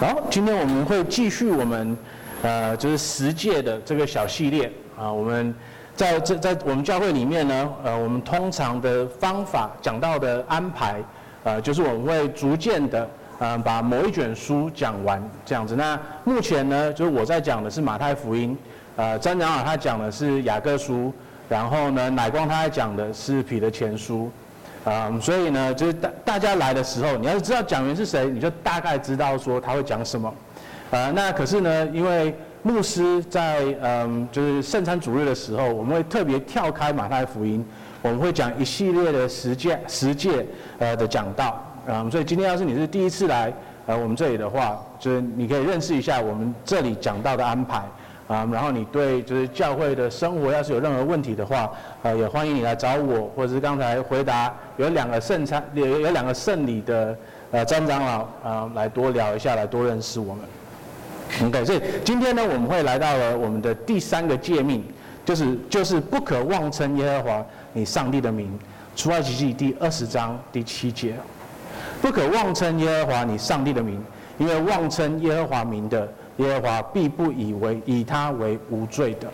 好，今天我们会继续我们，呃，就是十诫的这个小系列啊。我们在这在我们教会里面呢，呃，我们通常的方法讲到的安排，呃，就是我们会逐渐的，呃，把某一卷书讲完这样子。那目前呢，就是我在讲的是马太福音，呃，詹长老他讲的是雅各书，然后呢，乃光他在讲的是彼得前书。啊、所以呢，就是大大家来的时候，你要是知道讲员是谁，你就大概知道说他会讲什么。呃，那可是呢，因为牧师在嗯，就是圣餐主日的时候，我们会特别跳开马太福音，我们会讲一系列的十诫十诫呃的讲道。嗯，所以今天要是你是第一次来呃我们这里的话，就是你可以认识一下我们这里讲道的安排。啊，然后你对就是教会的生活要是有任何问题的话，呃，也欢迎你来找我，或者是刚才回答有两个圣餐有有两个圣礼的呃张长老啊、呃，来多聊一下，来多认识我们。OK，所以今天呢，我们会来到了我们的第三个诫命，就是就是不可妄称耶和华你上帝的名，出埃及记第二十章第七节，不可妄称耶和华你上帝的名，因为妄称耶和华名的。耶和华必不以为以他为无罪的。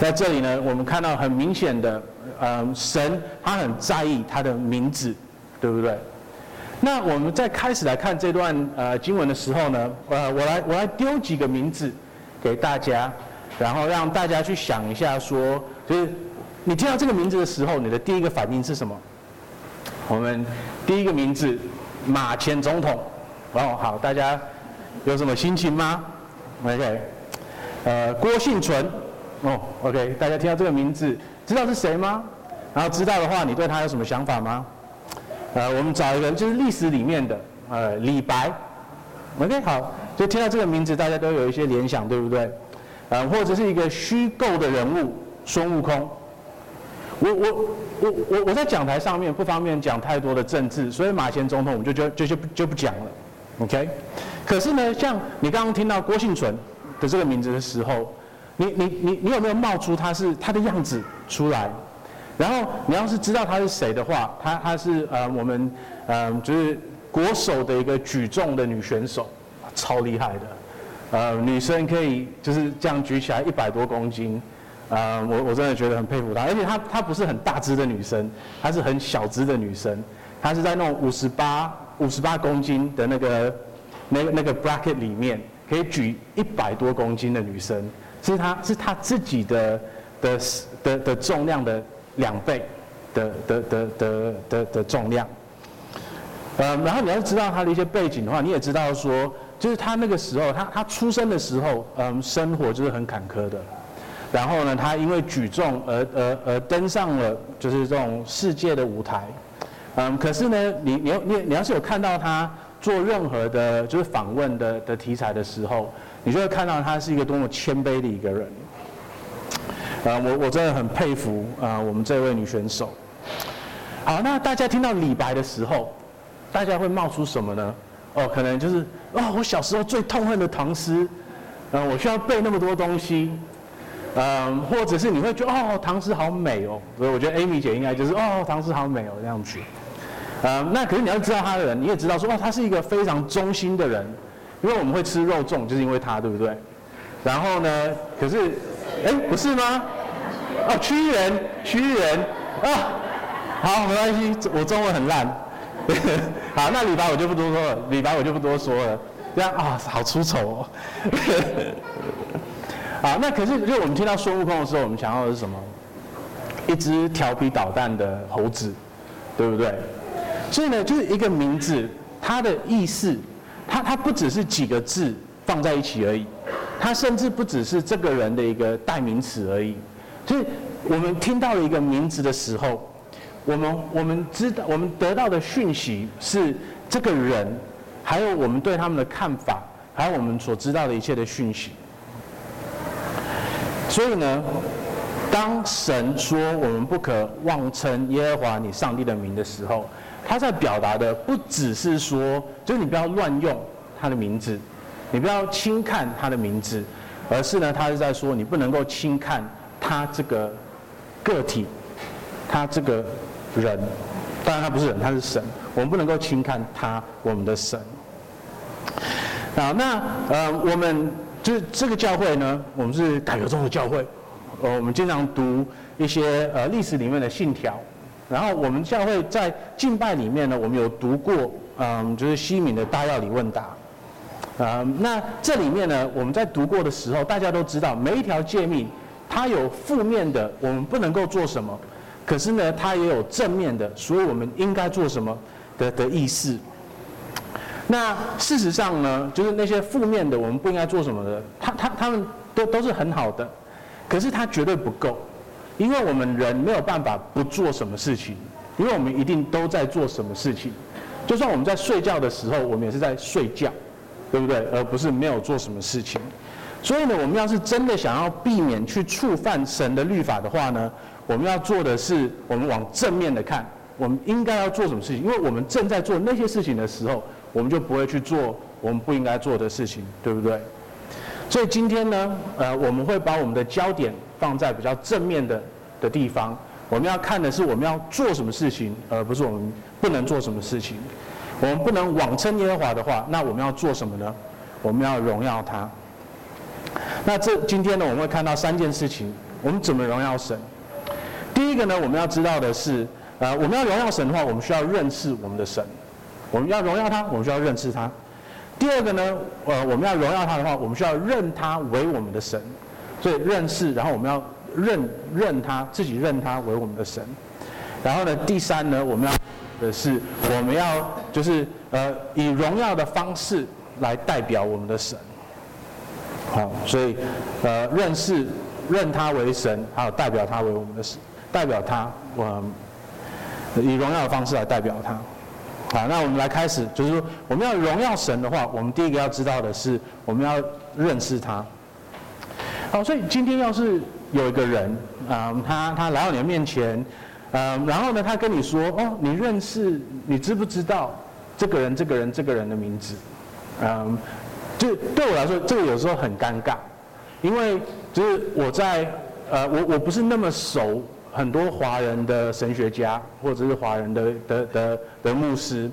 在这里呢，我们看到很明显的，嗯，神他很在意他的名字，对不对？那我们在开始来看这段呃经文的时候呢，呃，我来我来丢几个名字给大家，然后让大家去想一下，说，就是你听到这个名字的时候，你的第一个反应是什么？我们第一个名字马前总统，哦，好，大家。有什么心情吗？OK，呃，郭婞淳，哦，OK，大家听到这个名字，知道是谁吗？然后知道的话，你对他有什么想法吗？呃，我们找一个就是历史里面的，呃，李白，OK，好，就听到这个名字，大家都有一些联想，对不对？呃，或者是一个虚构的人物，孙悟空。我我我我我在讲台上面不方便讲太多的政治，所以马前总统我们就就就就就不讲了，OK。可是呢，像你刚刚听到郭婞淳的这个名字的时候，你你你你有没有冒出他是他的样子出来？然后你要是知道他是谁的话，他他是呃我们呃就是国手的一个举重的女选手，超厉害的，呃女生可以就是这样举起来一百多公斤，啊、呃、我我真的觉得很佩服她，而且她她不是很大只的女生，她是很小只的女生，她是在那种五十八五十八公斤的那个。那个那个 bracket 里面可以举一百多公斤的女生，是她是她自己的的的的重量的两倍的的的的的的重量。呃，然后你要知道她的一些背景的话，你也知道说，就是她那个时候，她她出生的时候，嗯，生活就是很坎坷的。然后呢，她因为举重而而而登上了就是这种世界的舞台。嗯，可是呢，你你你你要是有看到她。做任何的，就是访问的的题材的时候，你就会看到他是一个多么谦卑的一个人。啊，我我真的很佩服啊，我们这位女选手。好，那大家听到李白的时候，大家会冒出什么呢？哦，可能就是哦，我小时候最痛恨的唐诗，嗯，我需要背那么多东西，嗯，或者是你会觉得哦，唐诗好美哦，所以我觉得 Amy 姐应该就是哦，唐诗好美哦这样子。呃，那可是你要知道他的人，你也知道说，哇，他是一个非常忠心的人，因为我们会吃肉粽，就是因为他，对不对？然后呢，可是，哎，不是吗？哦，屈原，屈原，啊，好，没关系，我中文很烂。好，那李白我就不多说了，李白我就不多说了，这样啊，好出丑哦。好，那可是，就我们听到孙悟空的时候，我们想要的是什么？一只调皮捣蛋的猴子，对不对？所以呢，就是一个名字，它的意思，它它不只是几个字放在一起而已，它甚至不只是这个人的一个代名词而已。所以我们听到了一个名字的时候，我们我们知道，我们得到的讯息是这个人，还有我们对他们的看法，还有我们所知道的一切的讯息。所以呢，当神说我们不可妄称耶和华你上帝的名的时候，他在表达的不只是说，就是你不要乱用他的名字，你不要轻看他的名字，而是呢，他是在说你不能够轻看他这个个体，他这个人，当然他不是人，他是神，我们不能够轻看他，我们的神。好，那呃，我们就是这个教会呢，我们是改革中的教会，呃，我们经常读一些呃历史里面的信条，然后我们教会在敬拜里面呢，我们有读过，嗯、就是西敏的大要理问答，啊、那这里面呢，我们在读过的时候，大家都知道每一条诫命，它有负面的，我们不能够做什么，可是呢，它也有正面的，所以我们应该做什么的的意思。那事实上呢，就是那些负面的，我们不应该做什么的，他他他们都都是很好的，可是它绝对不够，因为我们人没有办法不做什么事情，因为我们一定都在做什么事情，就算我们在睡觉的时候，我们也是在睡觉，对不对？而不是没有做什么事情。所以呢，我们要是真的想要避免去触犯神的律法的话呢，我们要做的是，我们往正面的看，我们应该要做什么事情？因为我们正在做那些事情的时候。我们就不会去做我们不应该做的事情，对不对？所以今天呢，呃，我们会把我们的焦点放在比较正面的的地方。我们要看的是我们要做什么事情，而不是我们不能做什么事情。我们不能妄称耶和华的话，那我们要做什么呢？我们要荣耀他。那这今天呢，我们会看到三件事情，我们怎么荣耀神？第一个呢，我们要知道的是，呃，我们要荣耀神的话，我们需要认识我们的神。我们要荣耀他，我们需要认识他。第二个呢，呃，我们要荣耀他的话，我们需要认他为我们的神。所以认识，然后我们要认认他自己认他为我们的神。然后呢，第三呢，我们要的是我们要就是呃以荣耀的方式来代表我们的神。好，所以呃认识认他为神，还有代表他为我们的神，代表他，我以荣耀的方式来代表他。好，那我们来开始，就是说我们要荣耀神的话，我们第一个要知道的是，我们要认识他。好，所以今天要是有一个人啊、他他来到你的面前，嗯，然后呢，他跟你说，哦，你认识，你知不知道这个人、这个人、这个人的名字？嗯、就对我来说，这个有时候很尴尬，因为就是我在呃，我我不是那么熟。很多华人的神学家，或者是华人的的的的牧师，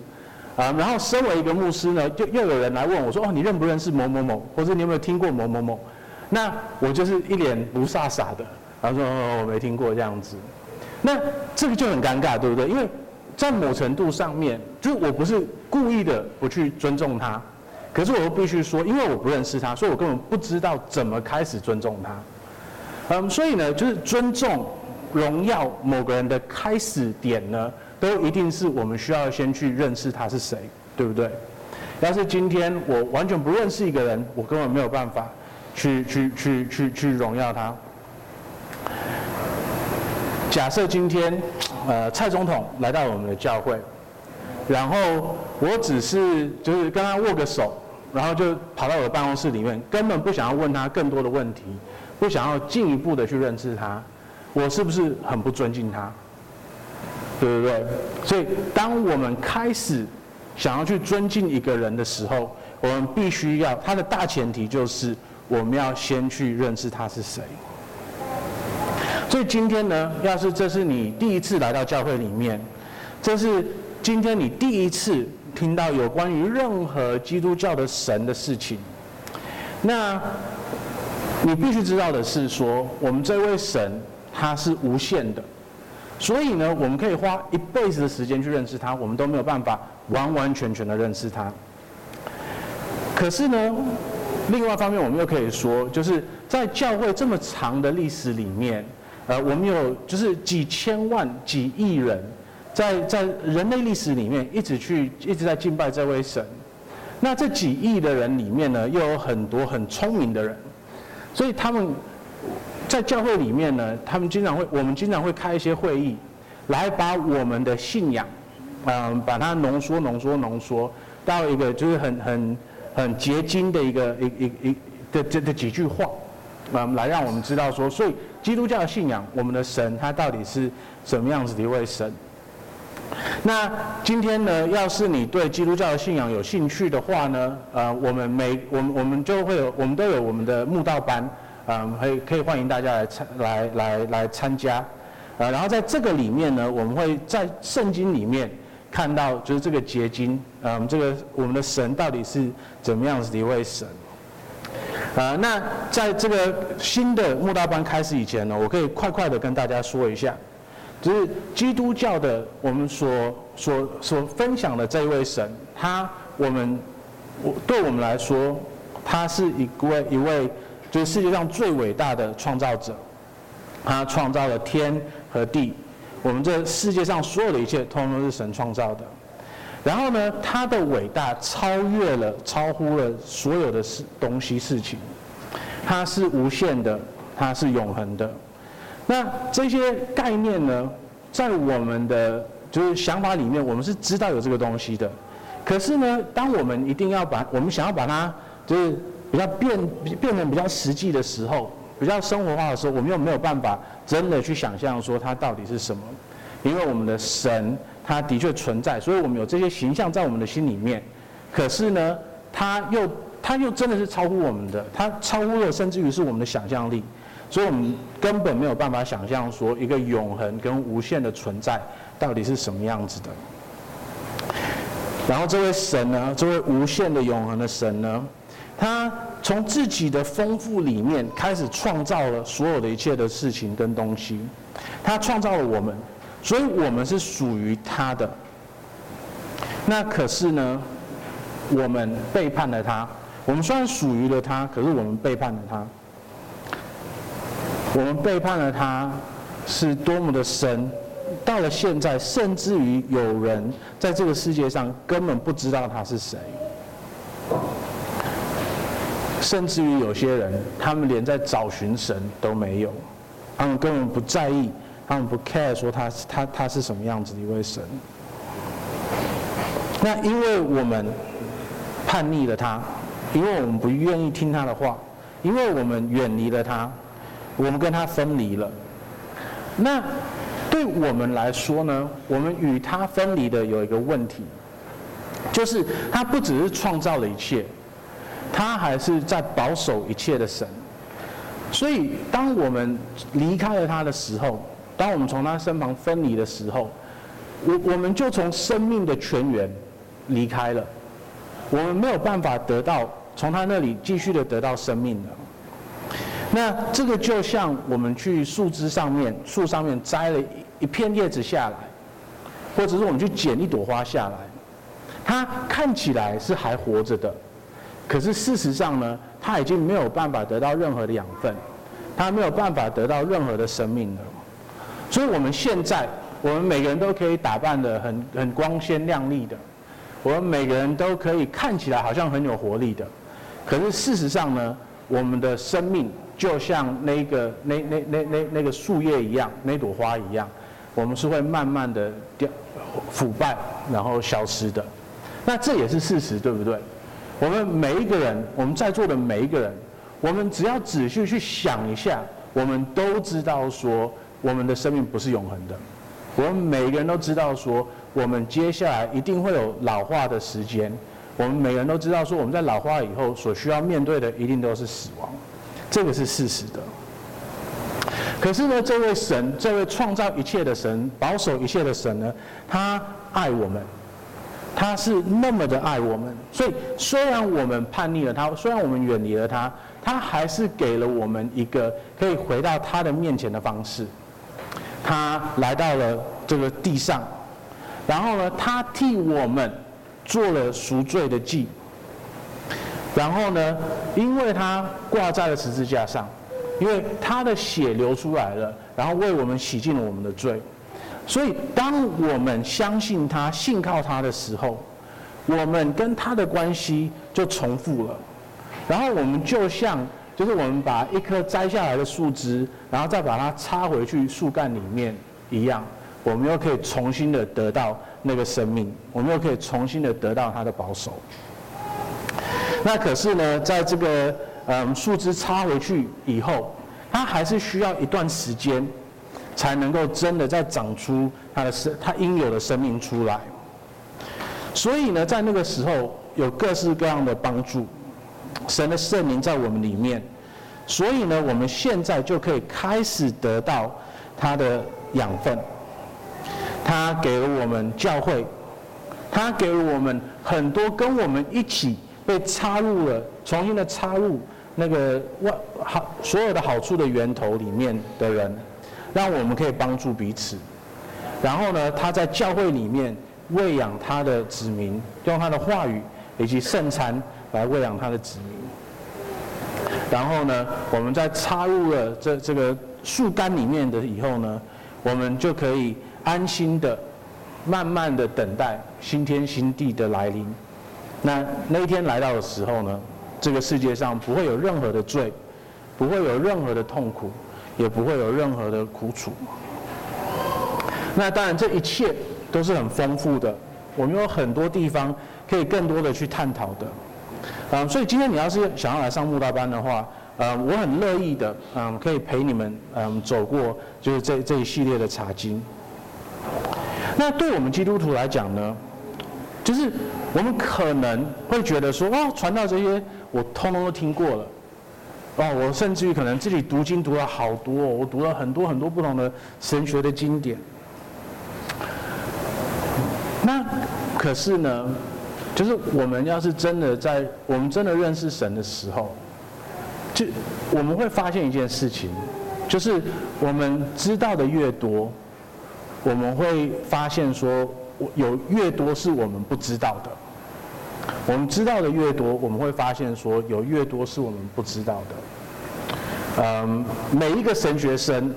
啊，然后身为一个牧师呢，就又有人来问我说：“哦，你认不认识某某某？或者你有没有听过某某某？”那我就是一脸不飒飒的，然后说：“哦，我没听过这样子。”那这个就很尴尬，对不对？因为在某程度上面，就是我不是故意的不去尊重他，可是我又必须说，因为我不认识他，所以我根本不知道怎么开始尊重他。嗯，所以呢，就是尊重。荣耀某个人的开始点呢，都一定是我们需要先去认识他是谁，对不对？要是今天我完全不认识一个人，我根本没有办法去去去去去荣耀他。假设今天，呃，蔡总统来到我们的教会，然后我只是就是跟他握个手，然后就跑到我的办公室里面，根本不想要问他更多的问题，不想要进一步的去认识他。我是不是很不尊敬他？对不对？所以，当我们开始想要去尊敬一个人的时候，我们必须要，他的大前提就是我们要先去认识他是谁。所以今天呢，要是这是你第一次来到教会里面，这是今天你第一次听到有关于任何基督教的神的事情，那你必须知道的是说，我们这位神。他是无限的，所以呢，我们可以花一辈子的时间去认识他，我们都没有办法完完全全的认识他。可是呢，另外一方面，我们又可以说，就是在教会这么长的历史里面，呃，我们有就是几千万、几亿人，在在人类历史里面一直去一直在敬拜这位神。那这几亿的人里面呢，又有很多很聪明的人，所以他们。在教会里面呢，他们经常会，我们经常会开一些会议，来把我们的信仰，嗯，把它浓缩、浓缩、浓缩到一个就是很很很结晶的一个一一一的这的几句话，嗯，来让我们知道说，所以基督教的信仰，我们的神他到底是什么样子的一位神？那今天呢，要是你对基督教的信仰有兴趣的话呢，呃，我们每我们我们就会有，我们都有我们的慕道班。嗯，可以可以欢迎大家来参来来来参加，呃，然后在这个里面呢，我们会在圣经里面看到就是这个结晶，嗯，这个我们的神到底是怎么样子的一位神。啊，那在这个新的慕道班开始以前呢，我可以快快的跟大家说一下，就是基督教的我们所所所分享的这一位神，他我们我对我们来说，他是一位一位就是世界上最伟大的创造者，他创造了天和地，我们这世界上所有的一切，通通都是神创造的。然后呢，他的伟大超越了、超乎了所有的事东西事情，它是无限的，它是永恒的。那这些概念呢，在我们的就是想法里面，我们是知道有这个东西的。可是呢，当我们一定要把我们想要把它就是比较变变成比较实际的时候，比较生活化的时候，我们又没有办法真的去想象说它到底是什么，因为我们的神。它的确存在，所以我们有这些形象在我们的心里面。可是呢，它又它又真的是超乎我们的，它超乎了甚至于是我们的想象力，所以我们根本没有办法想象说一个永恒跟无限的存在到底是什么样子的。然后这位神呢，这位无限的永恒的神呢，他从自己的丰富里面开始创造了所有的一切的事情跟东西，他创造了我们。所以我们是属于他的，那可是呢，我们背叛了他。我们虽然属于了他，可是我们背叛了他。我们背叛了他，是多么的深。到了现在，甚至于有人在这个世界上根本不知道他是谁，甚至于有些人，他们连在找寻神都没有，他们根本不在意。他们不 care 说他他他是什么样子的一位神。那因为我们叛逆了他，因为我们不愿意听他的话，因为我们远离了他，我们跟他分离了。那对我们来说呢，我们与他分离的有一个问题，就是他不只是创造了一切，他还是在保守一切的神。所以当我们离开了他的时候，当我们从他身旁分离的时候，我我们就从生命的泉源离开了，我们没有办法得到从他那里继续的得到生命了。那这个就像我们去树枝上面、树上面摘了一片叶子下来，或者是我们去捡一朵花下来，它看起来是还活着的，可是事实上呢，它已经没有办法得到任何的养分，它没有办法得到任何的生命了。所以，我们现在，我们每个人都可以打扮的很很光鲜亮丽的，我们每个人都可以看起来好像很有活力的。可是事实上呢，我们的生命就像那个那那那那那个树叶一样，那朵花一样，我们是会慢慢的掉腐败，然后消失的。那这也是事实，对不对？我们每一个人，我们在座的每一个人，我们只要仔细去想一下，我们都知道说。我们的生命不是永恒的，我们每个人都知道说，我们接下来一定会有老化的时间。我们每个人都知道说，我们在老化以后所需要面对的一定都是死亡，这个是事实的。可是呢，这位神，这位创造一切的神，保守一切的神呢，他爱我们，他是那么的爱我们。所以，虽然我们叛逆了他，虽然我们远离了他，他还是给了我们一个可以回到他的面前的方式。他来到了这个地上，然后呢，他替我们做了赎罪的祭。然后呢，因为他挂在了十字架上，因为他的血流出来了，然后为我们洗净了我们的罪。所以，当我们相信他、信靠他的时候，我们跟他的关系就重复了。然后，我们就像。就是我们把一棵摘下来的树枝，然后再把它插回去树干里面一样，我们又可以重新的得到那个生命，我们又可以重新的得到它的保守。那可是呢，在这个嗯树枝插回去以后，它还是需要一段时间，才能够真的再长出它的生它应有的生命出来。所以呢，在那个时候有各式各样的帮助。神的圣灵在我们里面，所以呢，我们现在就可以开始得到他的养分。他给了我们教会，他给了我们很多跟我们一起被插入了，重新的插入那个万好所有的好处的源头里面的人，让我们可以帮助彼此。然后呢，他在教会里面喂养他的子民，用他的话语以及圣餐来喂养他的子民。然后呢，我们在插入了这这个树干里面的以后呢，我们就可以安心的、慢慢的等待新天新地的来临。那那一天来到的时候呢，这个世界上不会有任何的罪，不会有任何的痛苦，也不会有任何的苦楚。那当然，这一切都是很丰富的，我们有很多地方可以更多的去探讨的。嗯，所以今天你要是想要来上慕道班的话，嗯，我很乐意的，嗯，可以陪你们，嗯，走过就是这这一系列的查经。那对我们基督徒来讲呢，就是我们可能会觉得说，哦，传道这些我通通都听过了，哦，我甚至于可能自己读经读了好多，我读了很多很多不同的神学的经典。那可是呢？就是我们要是真的在我们真的认识神的时候，就我们会发现一件事情，就是我们知道的越多，我们会发现说有越多是我们不知道的。我们知道的越多，我们会发现说有越多是我们不知道的。嗯，每一个神学生，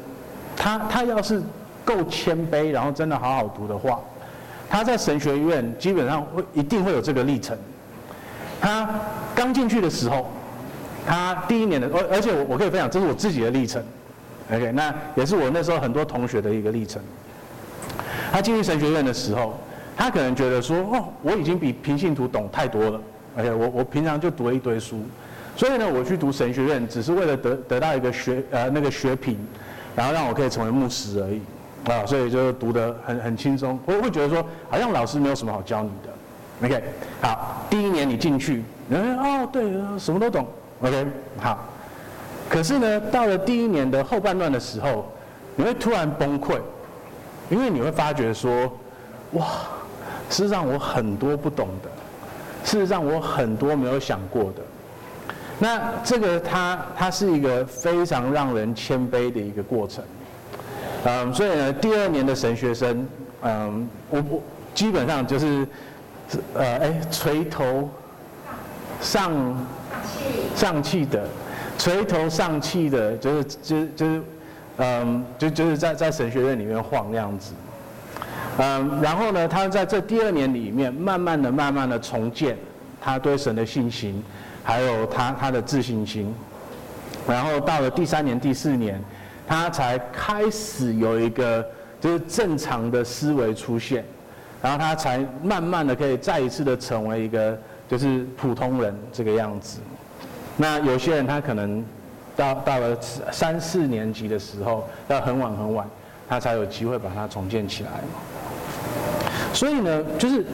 他他要是够谦卑，然后真的好好读的话。他在神学院基本上会一定会有这个历程。他刚进去的时候，他第一年的，而而且我我可以分享，这是我自己的历程。OK，那也是我那时候很多同学的一个历程。他进入神学院的时候，他可能觉得说，哦，我已经比平信徒懂太多了。而且我我平常就读了一堆书，所以呢，我去读神学院只是为了得得到一个学呃那个学品，然后让我可以成为牧师而已。啊，所以就读得很很轻松，我会觉得说，好像老师没有什么好教你的。OK，好，第一年你进去，嗯，哦，对，什么都懂。OK，好。可是呢，到了第一年的后半段的时候，你会突然崩溃，因为你会发觉说，哇，事实上我很多不懂的，事实上我很多没有想过的。那这个它它是一个非常让人谦卑的一个过程。嗯，所以呢，第二年的神学生，嗯，我我基本上就是，呃，哎，垂头丧丧气的，垂头丧气的，就是就就是，嗯，就就是在在神学院里面晃那样子，嗯，然后呢，他在这第二年里面，慢慢的、慢慢的重建他对神的信心，还有他他的自信心，然后到了第三年、第四年。他才开始有一个就是正常的思维出现，然后他才慢慢的可以再一次的成为一个就是普通人这个样子。那有些人他可能到到了三四年级的时候，要很晚很晚，他才有机会把它重建起来。所以呢，就是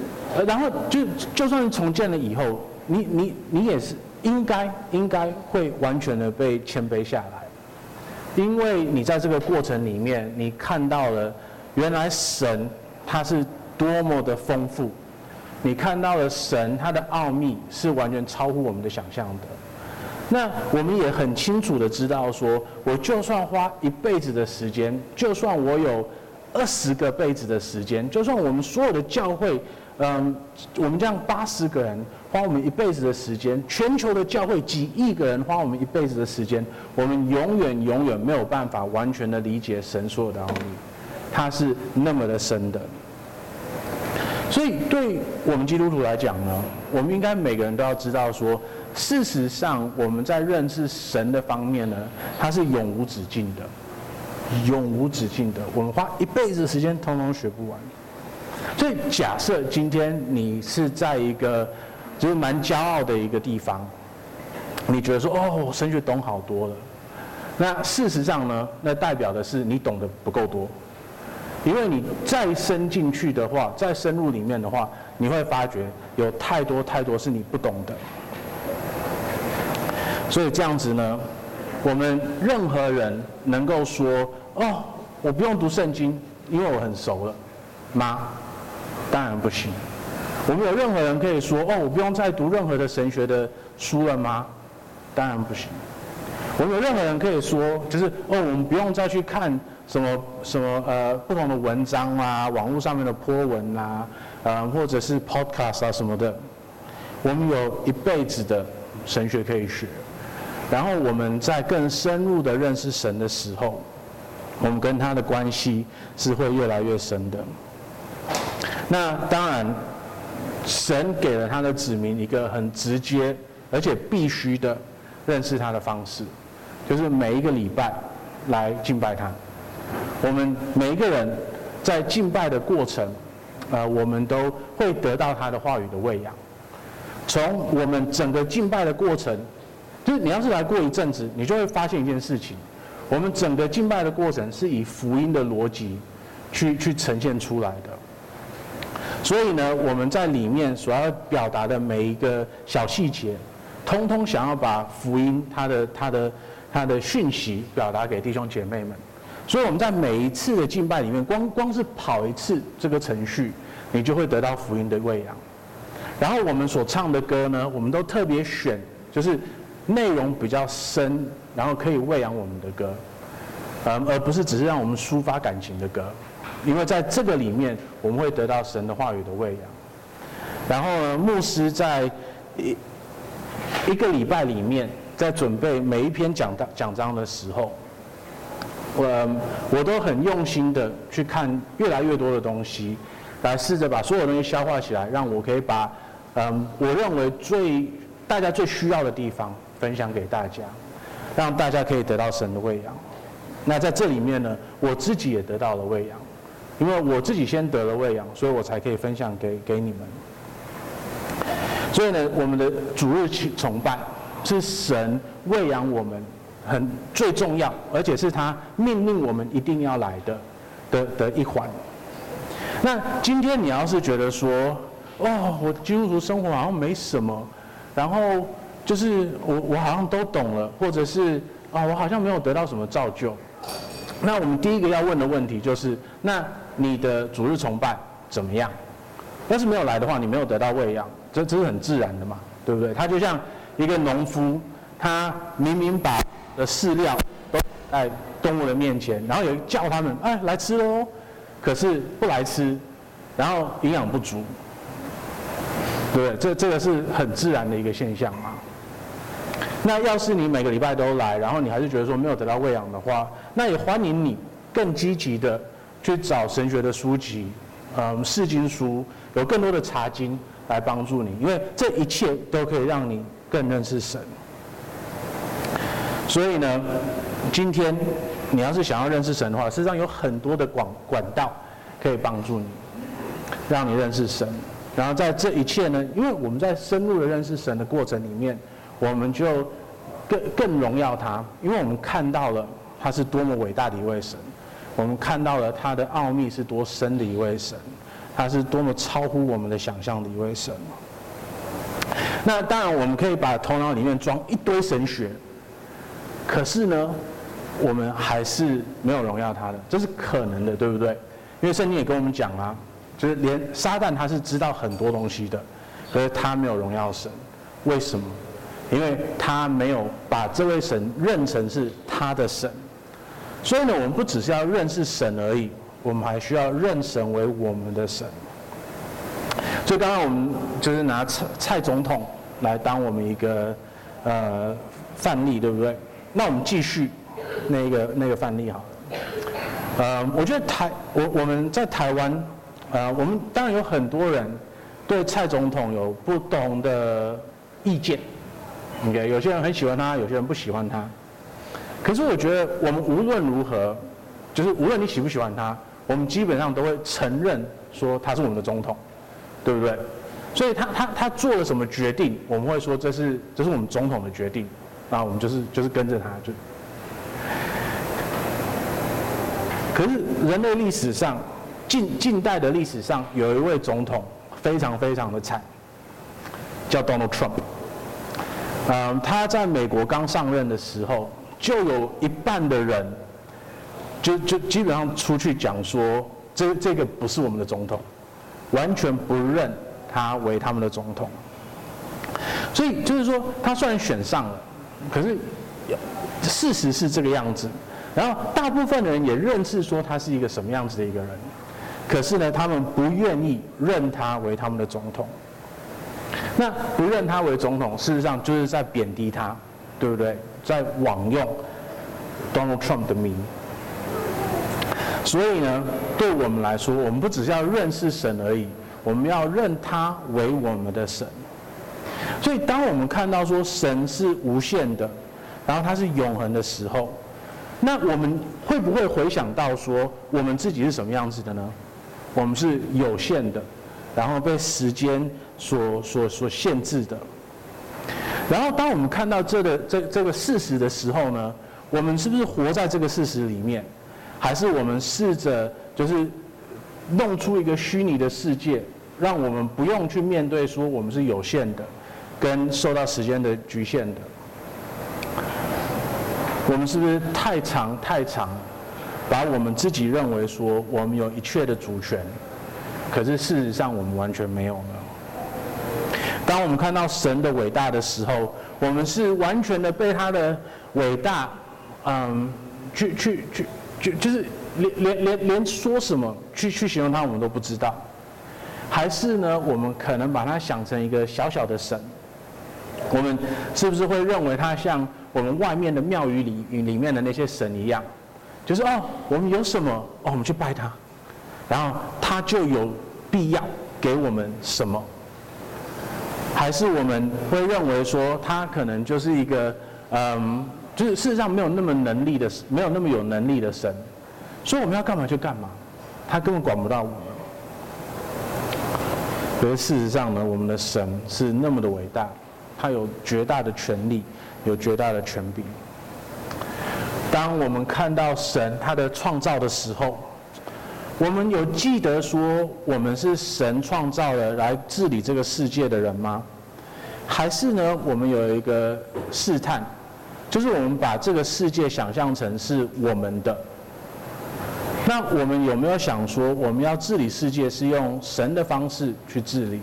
然后就就算重建了以后，你你你也是应该应该会完全的被谦卑下来。因为你在这个过程里面，你看到了原来神他是多么的丰富，你看到了神他的奥秘是完全超乎我们的想象的。那我们也很清楚的知道说，我就算花一辈子的时间，就算我有二十个辈子的时间，就算我们所有的教会，嗯，我们这样八十个人。花我们一辈子的时间，全球的教会几亿个人花我们一辈子的时间，我们永远永远没有办法完全的理解神所有的奥秘，它是那么的深的。所以对我们基督徒来讲呢，我们应该每个人都要知道说，事实上我们在认识神的方面呢，它是永无止境的，永无止境的，我们花一辈子的时间通通学不完。所以假设今天你是在一个就是蛮骄傲的一个地方，你觉得说哦，神学懂好多了，那事实上呢，那代表的是你懂得不够多，因为你再深进去的话，再深入里面的话，你会发觉有太多太多是你不懂的。所以这样子呢，我们任何人能够说哦，我不用读圣经，因为我很熟了吗？当然不行。我们有任何人可以说哦，我不用再读任何的神学的书了吗？当然不行。我们有任何人可以说，就是哦，我们不用再去看什么什么呃不同的文章啊，网络上面的 po 文啊，呃或者是 podcast 啊什么的。我们有一辈子的神学可以学，然后我们在更深入的认识神的时候，我们跟他的关系是会越来越深的。那当然，神给了他的子民一个很直接而且必须的认识他的方式，就是每一个礼拜来敬拜他。我们每一个人在敬拜的过程，呃，我们都会得到他的话语的喂养。从我们整个敬拜的过程，就是你要是来过一阵子，你就会发现一件事情：我们整个敬拜的过程是以福音的逻辑去去呈现出来的。所以呢，我们在里面所要表达的每一个小细节，通通想要把福音它的它的它的讯息表达给弟兄姐妹们。所以我们在每一次的敬拜里面，光光是跑一次这个程序，你就会得到福音的喂养。然后我们所唱的歌呢，我们都特别选，就是内容比较深，然后可以喂养我们的歌，嗯，而不是只是让我们抒发感情的歌，因为在这个里面，我们会得到神的话语的喂养。然后呢，牧师在一一个礼拜里面，在准备每一篇讲道讲章的时候，我我都很用心的去看越来越多的东西，来试着把所有东西消化起来，让我可以把。嗯，我认为最大家最需要的地方分享给大家，让大家可以得到神的喂养。那在这里面呢，我自己也得到了喂养，因为我自己先得了喂养，所以我才可以分享给给你们。所以呢，我们的主日崇拜是神喂养我们很最重要，而且是他命令我们一定要来的的的一环。那今天你要是觉得说，哦，我基督徒生活好像没什么，然后就是我我好像都懂了，或者是啊、我好像没有得到什么造就。那我们第一个要问的问题就是，那你的主日崇拜怎么样？要是没有来的话，你没有得到喂养，这这是很自然的嘛，对不对？他就像一个农夫，他明明把的饲料都在动物的面前，然后有叫他们哎来吃喽，可是不来吃，然后营养不足。对，这这个是很自然的一个现象嘛。那要是你每个礼拜都来，然后你还是觉得说没有得到喂养的话，那也欢迎你更积极的去找神学的书籍，嗯，释经书，有更多的查经来帮助你，因为这一切都可以让你更认识神。所以呢，今天你要是想要认识神的话，事实上有很多的管管道可以帮助你，让你认识神。然后在这一切呢，因为我们在深入的认识神的过程里面，我们就更更荣耀他，因为我们看到了他是多么伟大的一位神，我们看到了他的奥秘是多深的一位神，他是多么超乎我们的想象的一位神。那当然，我们可以把头脑里面装一堆神学，可是呢，我们还是没有荣耀他的，这是可能的，对不对？因为圣经也跟我们讲啊。就是连撒旦他是知道很多东西的，可是他没有荣耀神，为什么？因为他没有把这位神认成是他的神。所以呢，我们不只是要认识神而已，我们还需要认神为我们的神。所以刚刚我们就是拿蔡蔡总统来当我们一个呃范例，对不对？那我们继续那个那个范例哈。呃，我觉得台我我们在台湾。呃，我们当然有很多人对蔡总统有不同的意见，OK，有些人很喜欢他，有些人不喜欢他。可是我觉得我们无论如何，就是无论你喜不喜欢他，我们基本上都会承认说他是我们的总统，对不对？所以他他他做了什么决定，我们会说这是这是我们总统的决定，那我们就是就是跟着他就。可是人类历史上。近近代的历史上，有一位总统非常非常的惨，叫 Donald Trump。嗯，他在美国刚上任的时候，就有一半的人就就基本上出去讲说，这这个不是我们的总统，完全不认他为他们的总统。所以就是说，他虽然选上了，可是事实是这个样子。然后大部分的人也认识说他是一个什么样子的一个人，可是呢，他们不愿意认他为他们的总统。那不认他为总统，事实上就是在贬低他，对不对？在枉用 Donald Trump 的名。所以呢，对我们来说，我们不只是要认识神而已，我们要认他为我们的神。所以，当我们看到说神是无限的，然后他是永恒的时候，那我们会不会回想到说，我们自己是什么样子的呢？我们是有限的，然后被时间。所所所限制的，然后当我们看到这个这这个事实的时候呢，我们是不是活在这个事实里面，还是我们试着就是弄出一个虚拟的世界，让我们不用去面对说我们是有限的，跟受到时间的局限的？我们是不是太长太长，把我们自己认为说我们有一切的主权，可是事实上我们完全没有呢？当我们看到神的伟大的时候，我们是完全的被他的伟大，嗯，去去去，就就是连连连连说什么去去形容他，我们都不知道。还是呢，我们可能把它想成一个小小的神，我们是不是会认为他像我们外面的庙宇里里面的那些神一样？就是哦，我们有什么哦，我们去拜他，然后他就有必要给我们什么？还是我们会认为说他可能就是一个，嗯，就是事实上没有那么能力的，没有那么有能力的神，所以我们要干嘛就干嘛，他根本管不到我们。可是事实上呢，我们的神是那么的伟大，他有绝大的权力，有绝大的权柄。当我们看到神他的创造的时候，我们有记得说我们是神创造的来治理这个世界的人吗？还是呢，我们有一个试探，就是我们把这个世界想象成是我们的。那我们有没有想说，我们要治理世界是用神的方式去治理，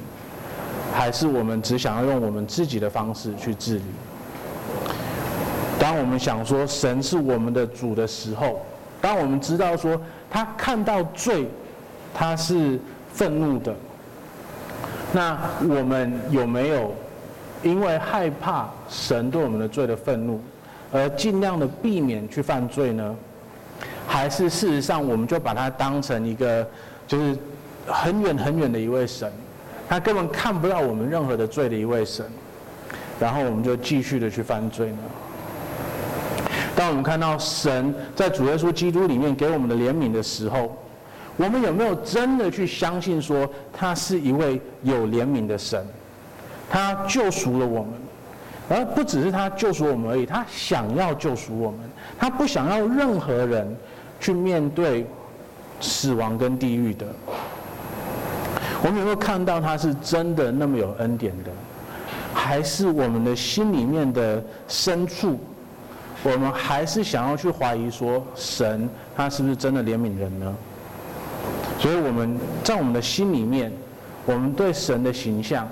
还是我们只想要用我们自己的方式去治理？当我们想说神是我们的主的时候，当我们知道说。他看到罪，他是愤怒的。那我们有没有因为害怕神对我们的罪的愤怒，而尽量的避免去犯罪呢？还是事实上，我们就把它当成一个就是很远很远的一位神，他根本看不到我们任何的罪的一位神，然后我们就继续的去犯罪呢？当我们看到神在主耶稣基督里面给我们的怜悯的时候，我们有没有真的去相信说他是一位有怜悯的神？他救赎了我们，而不只是他救赎我们而已，他想要救赎我们，他不想要任何人去面对死亡跟地狱的。我们有没有看到他是真的那么有恩典的？还是我们的心里面的深处？我们还是想要去怀疑说，神他是不是真的怜悯人呢？所以我们在我们的心里面，我们对神的形象，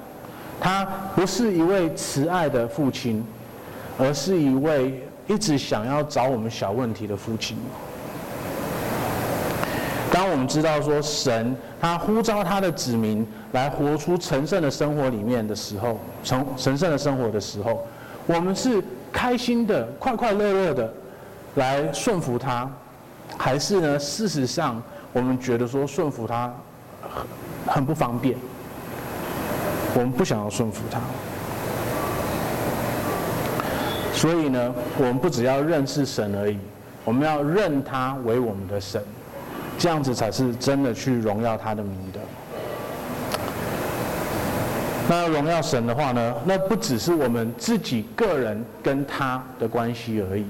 他不是一位慈爱的父亲，而是一位一直想要找我们小问题的父亲。当我们知道说神他呼召他的子民来活出神圣的生活里面的时候，从神圣的生活的时候，我们是。开心的、快快乐乐的来顺服他，还是呢？事实上，我们觉得说顺服他很不方便，我们不想要顺服他。所以呢，我们不只要认识神而已，我们要认他为我们的神，这样子才是真的去荣耀他的名的。那荣耀神的话呢？那不只是我们自己个人跟他的关系而已。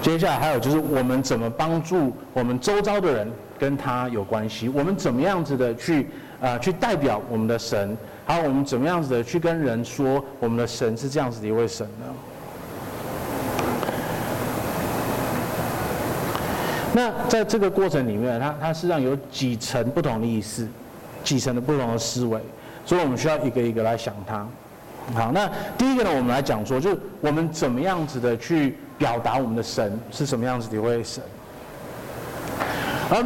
接下来还有就是我们怎么帮助我们周遭的人跟他有关系？我们怎么样子的去啊、呃、去代表我们的神？还有我们怎么样子的去跟人说我们的神是这样子的一位神呢？那在这个过程里面，它它实际上有几层不同的意思，几层的不同的思维。所以我们需要一个一个来想它。好，那第一个呢，我们来讲说，就是我们怎么样子的去表达我们的神是什么样子的一位神。而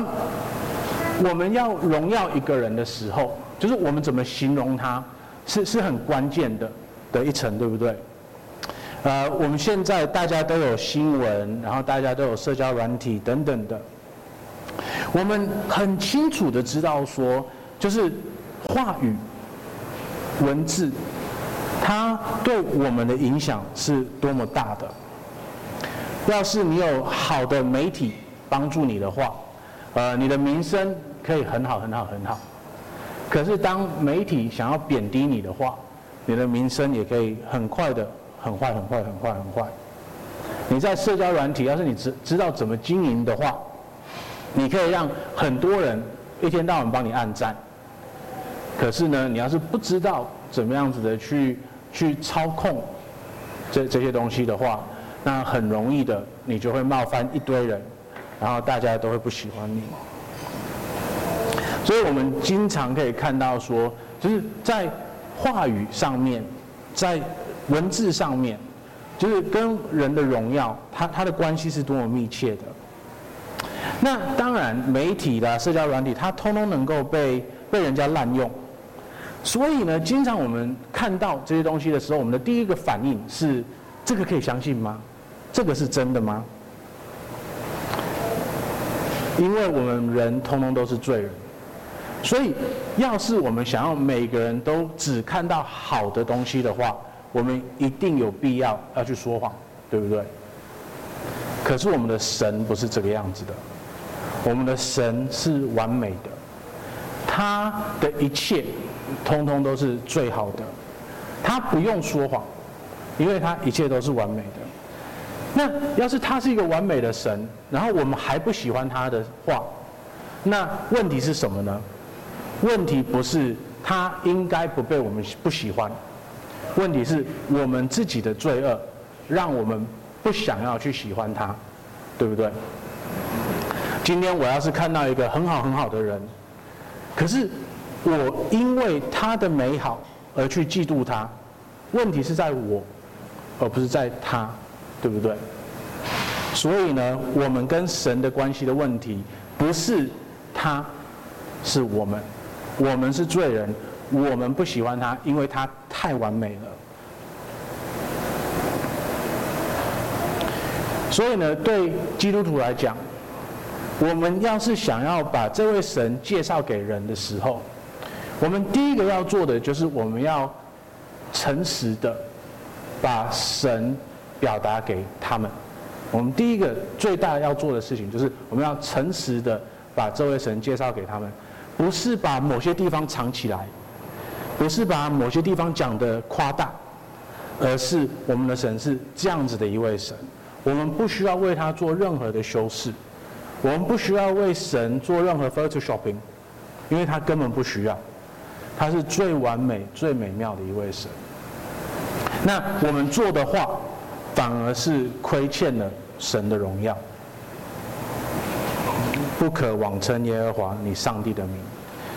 我们要荣耀一个人的时候，就是我们怎么形容他，是是很关键的的一层，对不对？呃，我们现在大家都有新闻，然后大家都有社交软体等等的，我们很清楚的知道说，就是话语、文字，它对我们的影响是多么大的。要是你有好的媒体帮助你的话，呃，你的名声可以很好很好很好。可是当媒体想要贬低你的话，你的名声也可以很快的很坏很坏很坏很坏。你在社交软体，要是你知知道怎么经营的话，你可以让很多人一天到晚帮你按赞。可是呢，你要是不知道怎么样子的去去操控这这些东西的话，那很容易的，你就会冒犯一堆人。然后大家都会不喜欢你，所以我们经常可以看到说，就是在话语上面，在文字上面，就是跟人的荣耀，它它的关系是多么密切的。那当然，媒体啦、社交软体，它通通能够被被人家滥用，所以呢，经常我们看到这些东西的时候，我们的第一个反应是：这个可以相信吗？这个是真的吗？因为我们人通通都是罪人，所以要是我们想要每个人都只看到好的东西的话，我们一定有必要要去说谎，对不对？可是我们的神不是这个样子的，我们的神是完美的，他的一切通通都是最好的，他不用说谎，因为他一切都是完美的。那要是他是一个完美的神，然后我们还不喜欢他的话，那问题是什么呢？问题不是他应该不被我们不喜欢，问题是我们自己的罪恶，让我们不想要去喜欢他，对不对？今天我要是看到一个很好很好的人，可是我因为他的美好而去嫉妒他，问题是在我，而不是在他。对不对？所以呢，我们跟神的关系的问题，不是他，是我们，我们是罪人，我们不喜欢他，因为他太完美了。所以呢，对基督徒来讲，我们要是想要把这位神介绍给人的时候，我们第一个要做的就是我们要诚实的把神。表达给他们，我们第一个最大要做的事情就是我们要诚实的把这位神介绍给他们，不是把某些地方藏起来，不是把某些地方讲得夸大，而是我们的神是这样子的一位神，我们不需要为他做任何的修饰，我们不需要为神做任何 photoshopping，因为他根本不需要，他是最完美、最美妙的一位神。那我们做的话。反而是亏欠了神的荣耀，不可妄称耶和华你上帝的名，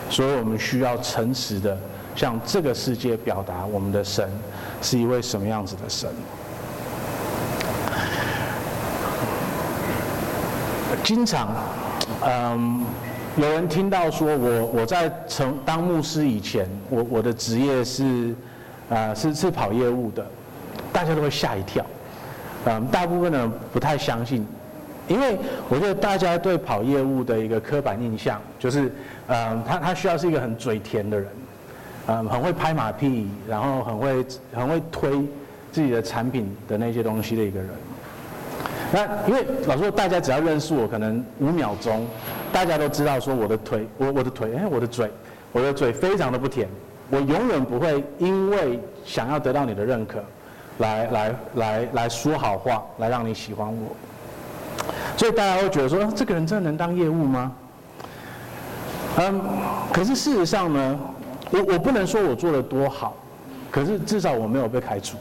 所以我们需要诚实的向这个世界表达我们的神是一位什么样子的神。经常，嗯，有人听到说我我在成当牧师以前，我我的职业是啊、呃、是是跑业务的，大家都会吓一跳。嗯，大部分的人不太相信，因为我觉得大家对跑业务的一个刻板印象就是，嗯，他他需要是一个很嘴甜的人，嗯，很会拍马屁，然后很会很会推自己的产品的那些东西的一个人。那因为老实说，大家只要认识我，可能五秒钟，大家都知道说我的腿，我我的腿，哎，我的嘴，我的嘴非常的不甜，我永远不会因为想要得到你的认可。来来来来说好话，来让你喜欢我，所以大家会觉得说，这个人真的能当业务吗？嗯，可是事实上呢，我我不能说我做的多好，可是至少我没有被开除。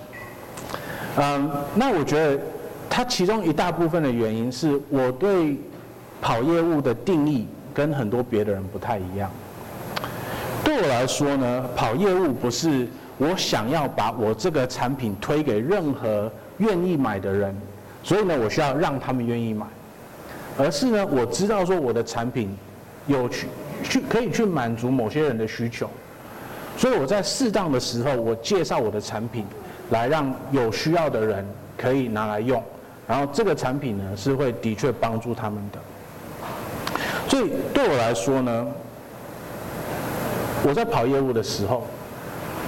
嗯，那我觉得，他其中一大部分的原因是我对跑业务的定义跟很多别的人不太一样。对我来说呢，跑业务不是我想要把我这个产品推给任何愿意买的人，所以呢，我需要让他们愿意买，而是呢，我知道说我的产品有去去可以去满足某些人的需求，所以我在适当的时候，我介绍我的产品，来让有需要的人可以拿来用，然后这个产品呢是会的确帮助他们的。所以对我来说呢，我在跑业务的时候，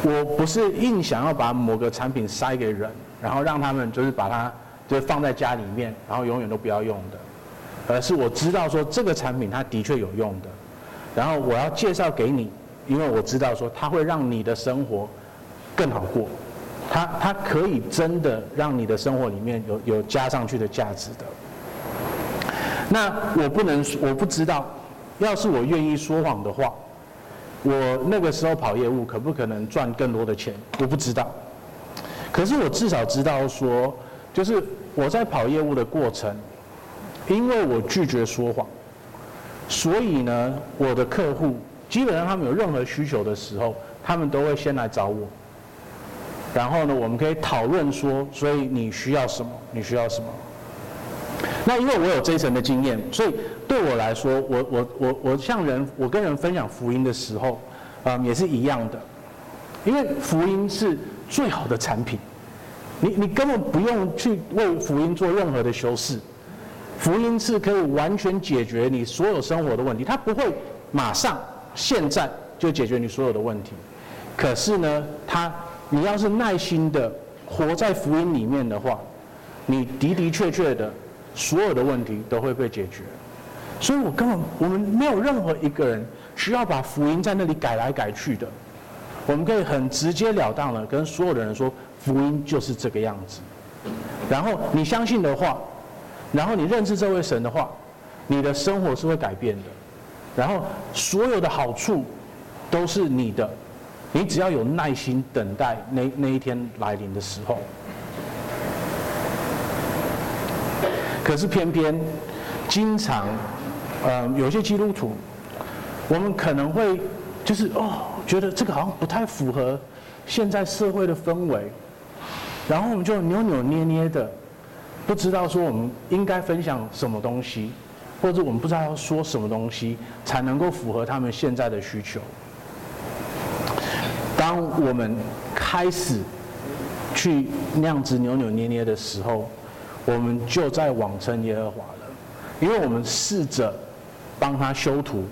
我不是硬想要把某个产品塞给人，然后让他们就是把它就放在家里面，然后永远都不要用的，而是我知道说这个产品它的确有用的，然后我要介绍给你，因为我知道说它会让你的生活更好过，它它可以真的让你的生活里面有有加上去的价值的。那我不能，我不知道，要是我愿意说谎的话，我那个时候跑业务可不可能赚更多的钱？我不知道。可是我至少知道说，就是我在跑业务的过程，因为我拒绝说谎，所以呢，我的客户基本上他们有任何需求的时候，他们都会先来找我。然后呢，我们可以讨论说，所以你需要什么？你需要什么？那因为我有这一层的经验，所以对我来说，我我我我向人，我跟人分享福音的时候，啊、也是一样的。因为福音是最好的产品，你你根本不用去为福音做任何的修饰，福音是可以完全解决你所有生活的问题，它不会马上现在就解决你所有的问题。可是呢，它你要是耐心的活在福音里面的话，你的的确确的。所有的问题都会被解决，所以我根本我们没有任何一个人需要把福音在那里改来改去的，我们可以很直截了当的跟所有的人说，福音就是这个样子。然后你相信的话，然后你认识这位神的话，你的生活是会改变的，然后所有的好处都是你的，你只要有耐心等待那那一天来临的时候。可是偏偏，经常，呃，有些基督徒，我们可能会就是哦，觉得这个好像不太符合现在社会的氛围，然后我们就扭扭捏捏的，不知道说我们应该分享什么东西，或者我们不知道要说什么东西才能够符合他们现在的需求。当我们开始去那样子扭扭捏捏的时候，我们就在妄称耶和华了，因为我们试着帮他修图，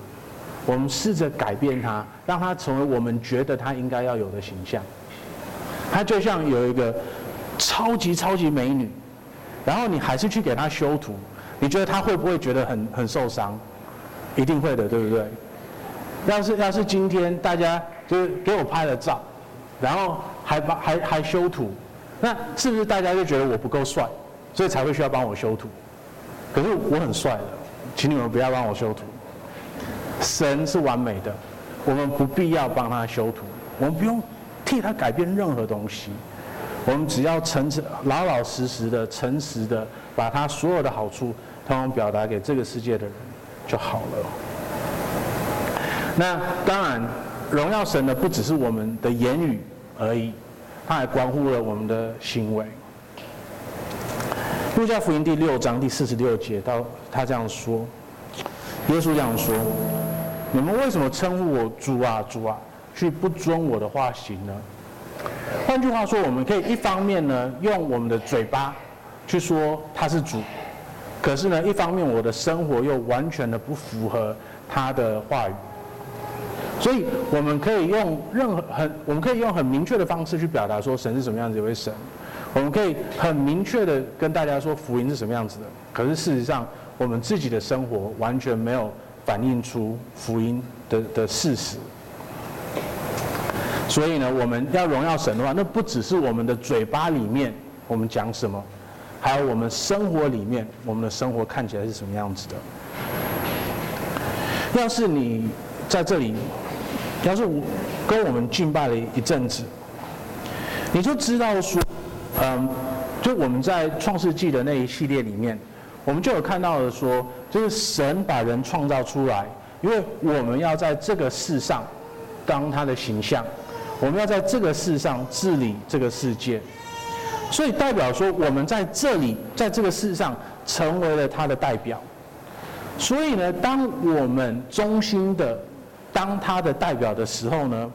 我们试着改变他，让他成为我们觉得他应该要有的形象。他就像有一个超级超级美女，然后你还是去给他修图，你觉得他会不会觉得很很受伤？一定会的，对不对？要是要是今天大家就是给我拍了照，然后还把还还修图，那是不是大家就觉得我不够帅？所以才会需要帮我修图，可是我很帅的，请你们不要帮我修图。神是完美的，我们不必要帮他修图，我们不用替他改变任何东西，我们只要诚实、老老实实的、诚实的，把他所有的好处，通通表达给这个世界的人就好了。那当然，荣耀神的不只是我们的言语而已，它还关乎了我们的行为。路加福音第六章第四十六节到，他这样说：耶稣这样说，你们为什么称呼我主啊主啊，却不遵我的话行呢？换句话说，我们可以一方面呢，用我们的嘴巴去说他是主，可是呢，一方面我的生活又完全的不符合他的话语。所以，我们可以用任何很，我们可以用很明确的方式去表达说，神是什么样子一位神。我们可以很明确的跟大家说福音是什么样子的，可是事实上，我们自己的生活完全没有反映出福音的的事实。所以呢，我们要荣耀神的话，那不只是我们的嘴巴里面我们讲什么，还有我们生活里面，我们的生活看起来是什么样子的。要是你在这里，要是我跟我们敬拜了一阵子，你就知道说。嗯，就我们在创世纪的那一系列里面，我们就有看到的说，就是神把人创造出来，因为我们要在这个世上当他的形象，我们要在这个世上治理这个世界。所以代表说，我们在这里，在这个世上成为了他的代表。所以呢，当我们忠心的当他的代表的时候呢，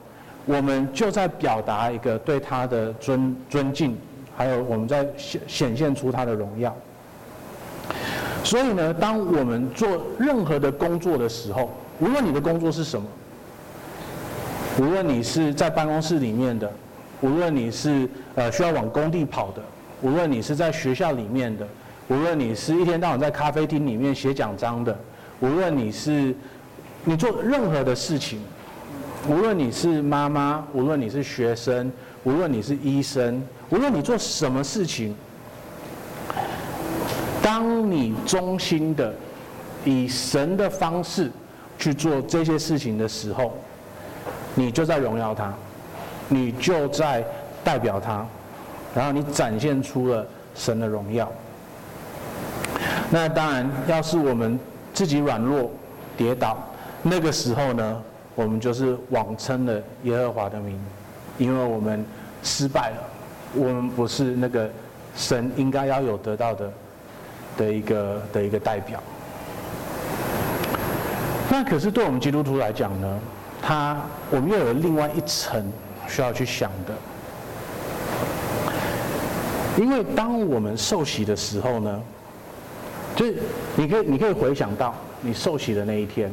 我们就在表达一个对他的尊尊敬，还有我们在显显现出他的荣耀。所以呢，当我们做任何的工作的时候，无论你的工作是什么，无论你是在办公室里面的，无论你是呃需要往工地跑的，无论你是在学校里面的，无论你是一天到晚在咖啡厅里面写奖章的，无论你是你做任何的事情，无论你是妈妈，无论你是学生，无论你是医生，无论你做什么事情。当你忠心的以神的方式去做这些事情的时候，你就在荣耀他，你就在代表他，然后你展现出了神的荣耀。那当然，要是我们自己软弱跌倒，那个时候呢，我们就是妄称了耶和华的名，因为我们失败了，我们不是那个神应该要有得到的。的一个的一个代表，那可是对我们基督徒来讲呢，他我们又有另外一层需要去想的，因为当我们受洗的时候呢，就是你可以你可以回想到你受洗的那一天，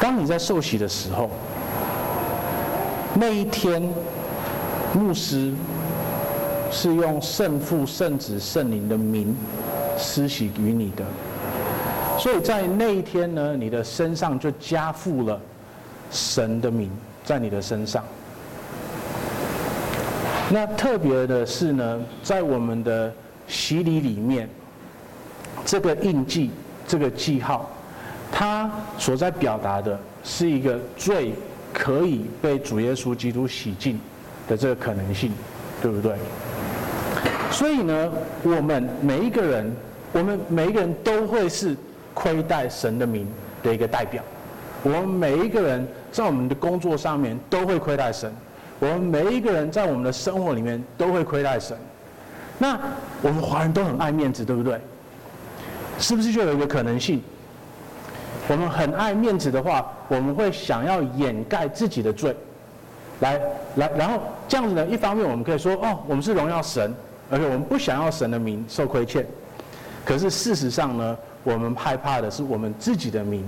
当你在受洗的时候，那一天牧师。是用圣父、圣子、圣灵的名施洗于你的，所以在那一天呢，你的身上就加附了神的名在你的身上。那特别的是呢，在我们的洗礼里面，这个印记、这个记号，它所在表达的是一个罪可以被主耶稣基督洗净的这个可能性，对不对？所以呢，我们每一个人，我们每一个人都会是亏待神的名的一个代表。我们每一个人在我们的工作上面都会亏待神，我们每一个人在我们的生活里面都会亏待神。那我们华人都很爱面子，对不对？是不是就有一个可能性？我们很爱面子的话，我们会想要掩盖自己的罪，来来，然后这样子呢，一方面我们可以说，哦，我们是荣耀神。而且我们不想要神的名受亏欠，可是事实上呢，我们害怕的是我们自己的名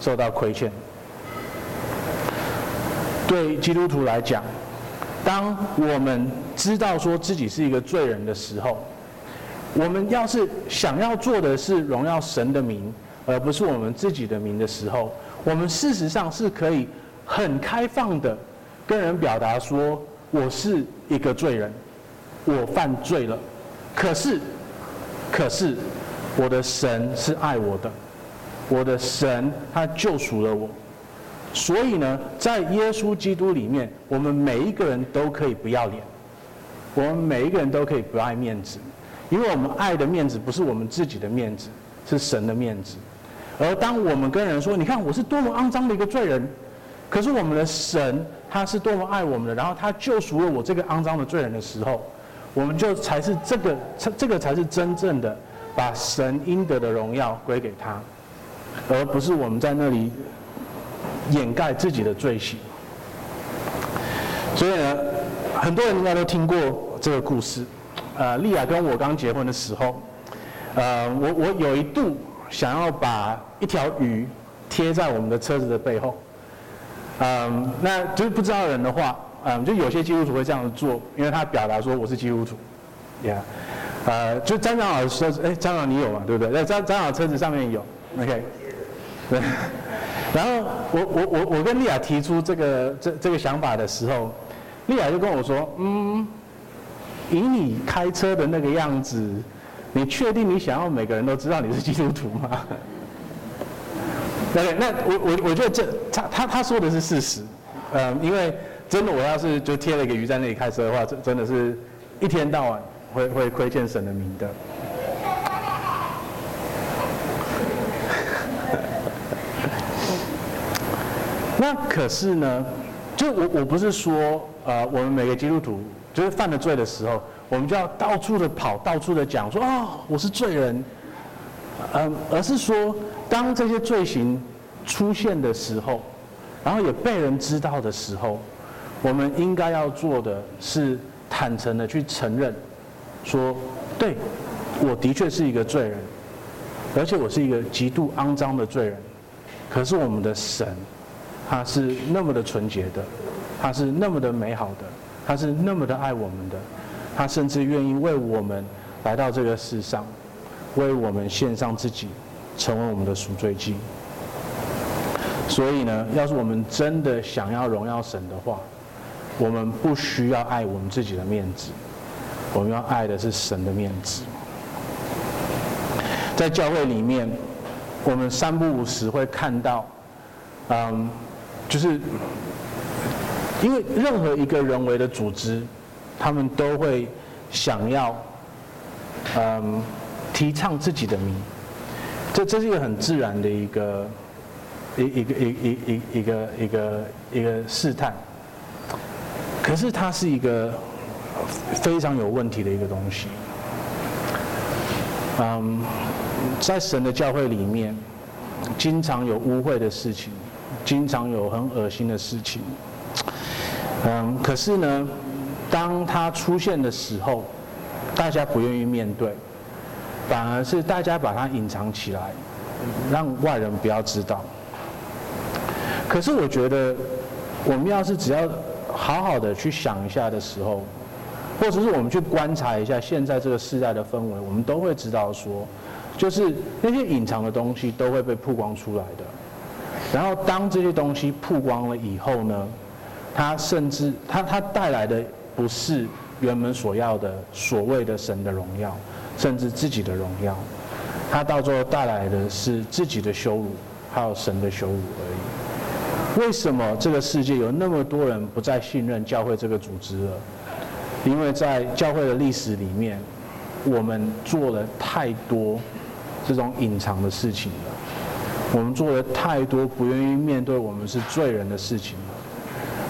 受到亏欠。对基督徒来讲，当我们知道说自己是一个罪人的时候，我们要是想要做的是荣耀神的名，而不是我们自己的名的时候，我们事实上是可以很开放的跟人表达说，我是一个罪人。我犯罪了，可是，可是，我的神是爱我的，我的神他救赎了我，所以呢，在耶稣基督里面，我们每一个人都可以不要脸，我们每一个人都可以不爱面子，因为我们爱的面子不是我们自己的面子，是神的面子。而当我们跟人说，你看我是多么肮脏的一个罪人，可是我们的神他是多么爱我们的，然后他救赎了我这个肮脏的罪人的时候。我们就才是这个，这个才是真正的把神应得的荣耀归给他，而不是我们在那里掩盖自己的罪行。所以呢，很多人应该都听过这个故事。呃，丽亚跟我刚结婚的时候，呃，我我有一度想要把一条鱼贴在我们的车子的背后。嗯、那就是不知道人的话。嗯，就有些基督徒会这样做，因为他表达说我是基督徒，Yeah，呃，就张长老说，哎，张长你有嘛，对不对？在张张老车子上面有，OK，对。然后我我我我跟丽雅提出这个这这个想法的时候，丽雅就跟我说，嗯，以你开车的那个样子，你确定你想要每个人都知道你是基督徒吗？OK，那我我我觉得这他他他说的是事实，嗯，因为。真的，我要是就贴了一个鱼在那里开车的话，真真的是一天到晚会会亏欠神的名的。那可是呢，就我我不是说，呃，我们每个基督徒就是犯了罪的时候，我们就要到处的跑，到处的讲说啊、哦，我是罪人，嗯，而是说，当这些罪行出现的时候，然后也被人知道的时候，我们应该要做的是坦诚的去承认，说，对，我的确是一个罪人，而且我是一个极度肮脏的罪人，可是我们的神。他是那么的纯洁的，他是那么的美好的，他是那么的爱我们的，他甚至愿意为我们来到这个世上，为我们献上自己，成为我们的赎罪祭。所以呢，要是我们真的想要荣耀神的话，我们不需要爱我们自己的面子，我们要爱的是神的面子。在教会里面，我们三不五时会看到，嗯。就是，因为任何一个人为的组织，他们都会想要，嗯，提倡自己的名，这这是一个很自然的一个一一个一一一一个一个一个试探。可是它是一个非常有问题的一个东西。嗯，在神的教会里面，经常有污秽的事情。经常有很恶心的事情，嗯，可是呢，当它出现的时候，大家不愿意面对，反而是大家把它隐藏起来，让外人不要知道。可是我觉得，我们要是只要好好的去想一下的时候，或者是我们去观察一下现在这个时代的氛围，我们都会知道说，就是那些隐藏的东西都会被曝光出来的。然后当这些东西曝光了以后呢，它甚至它它带来的不是原本所要的所谓的神的荣耀，甚至自己的荣耀，他到最后带来的是自己的羞辱，还有神的羞辱而已。为什么这个世界有那么多人不再信任教会这个组织了？因为在教会的历史里面，我们做了太多这种隐藏的事情了。我们做了太多不愿意面对我们是罪人的事情了，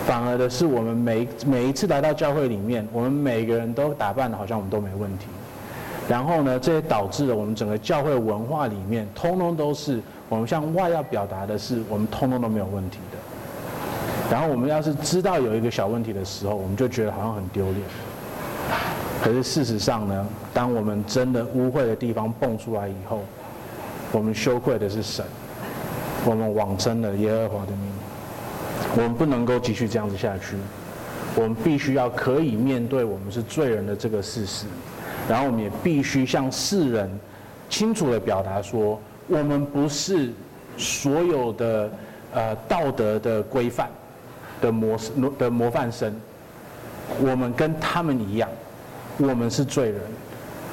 反而的是我们每每一次来到教会里面，我们每个人都打扮的好像我们都没问题，然后呢，这也导致了我们整个教会文化里面，通通都是我们向外要表达的是我们通通都没有问题的，然后我们要是知道有一个小问题的时候，我们就觉得好像很丢脸，可是事实上呢，当我们真的污秽的地方蹦出来以后，我们羞愧的是神。我们往生了耶和华的名，我们不能够继续这样子下去，我们必须要可以面对我们是罪人的这个事实，然后我们也必须向世人清楚地表达说，我们不是所有的呃道德的规范的模式的模范生，我们跟他们一样，我们是罪人，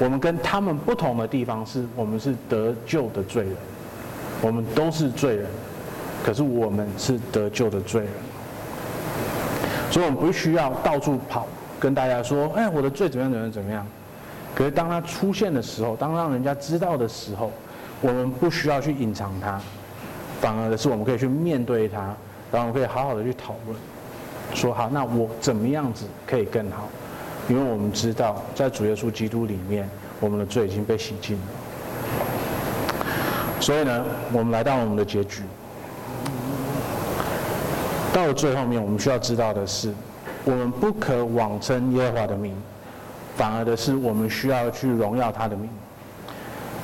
我们跟他们不同的地方是我们是得救的罪人。我们都是罪人，可是我们是得救的罪人，所以我们不需要到处跑，跟大家说：“哎，我的罪怎么样？怎么样？怎么样？”可是当它出现的时候，当让人家知道的时候，我们不需要去隐藏它，反而的是我们可以去面对它，然后我们可以好好的去讨论，说：“好，那我怎么样子可以更好？”因为我们知道，在主耶稣基督里面，我们的罪已经被洗净了。所以呢，我们来到我们的结局。到了最后面，我们需要知道的是，我们不可妄称耶和华的名，反而的是我们需要去荣耀他的名。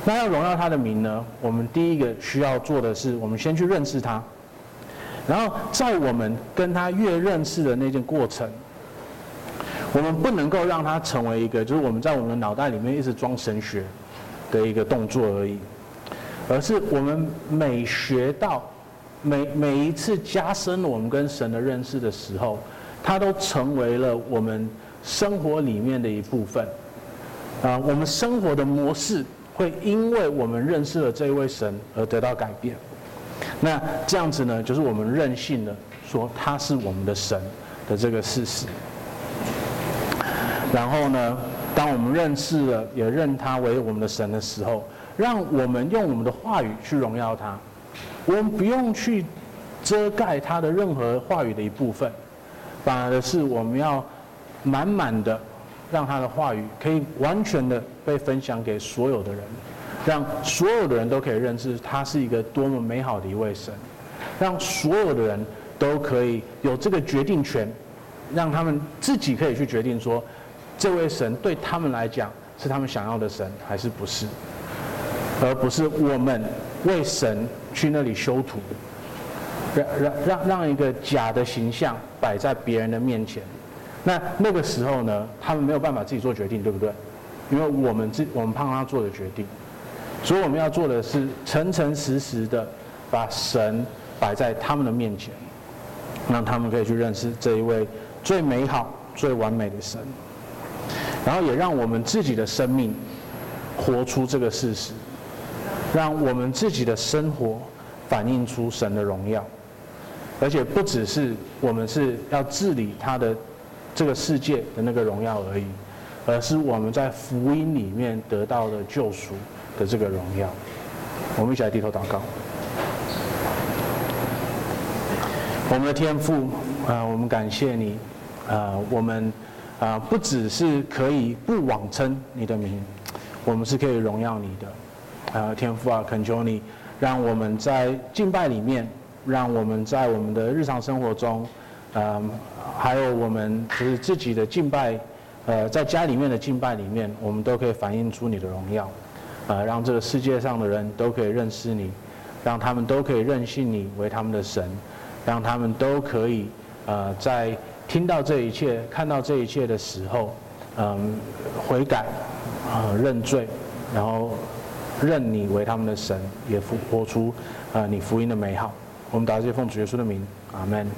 那要荣耀他的名呢？我们第一个需要做的是，我们先去认识他。然后在我们跟他越认识的那件过程，我们不能够让他成为一个，就是我们在我们的脑袋里面一直装神学的一个动作而已。而是我们每学到，每每一次加深我们跟神的认识的时候，他都成为了我们生活里面的一部分。啊，我们生活的模式会因为我们认识了这位神而得到改变。那这样子呢，就是我们任性的说他是我们的神的这个事实。然后呢，当我们认识了，也认他为我们的神的时候。让我们用我们的话语去荣耀他，我们不用去遮盖他的任何话语的一部分，反而是我们要满满的让他的话语可以完全的被分享给所有的人，让所有的人都可以认识他是一个多么美好的一位神，让所有的人都可以有这个决定权，让他们自己可以去决定说，这位神对他们来讲是他们想要的神还是不是，而不是我们为神去那里修图，让让让让一个假的形象摆在别人的面前，那那个时候呢，他们没有办法自己做决定，对不对？因为我们自我们帮他做的决定，所以我们要做的是诚诚实实的把神摆在他们的面前，让他们可以去认识这一位最美好、最完美的神，然后也让我们自己的生命活出这个事实，让我们自己的生活反映出神的荣耀，而且不只是我们是要治理他的这个世界的那个荣耀而已。而是我们在福音里面得到的救赎的这个荣耀。我们一起来低头祷告。我们的天父啊、我们感谢你啊、我们啊、不只是可以不妄称你的名，我们是可以荣耀你的啊、天父啊，恳求你让我们在敬拜里面，让我们在我们的日常生活中，呃，还有我们就是自己的敬拜。呃，在家里面的敬拜里面，我们都可以反映出你的荣耀，呃，让这个世界上的人都可以认识你，让他们都可以认信你为他们的神，让他们都可以呃，在听到这一切、看到这一切的时候，嗯、悔改，啊、呃，认罪，然后认你为他们的神，也复活出、呃，你福音的美好。我们祷告，奉主耶稣的名，阿门。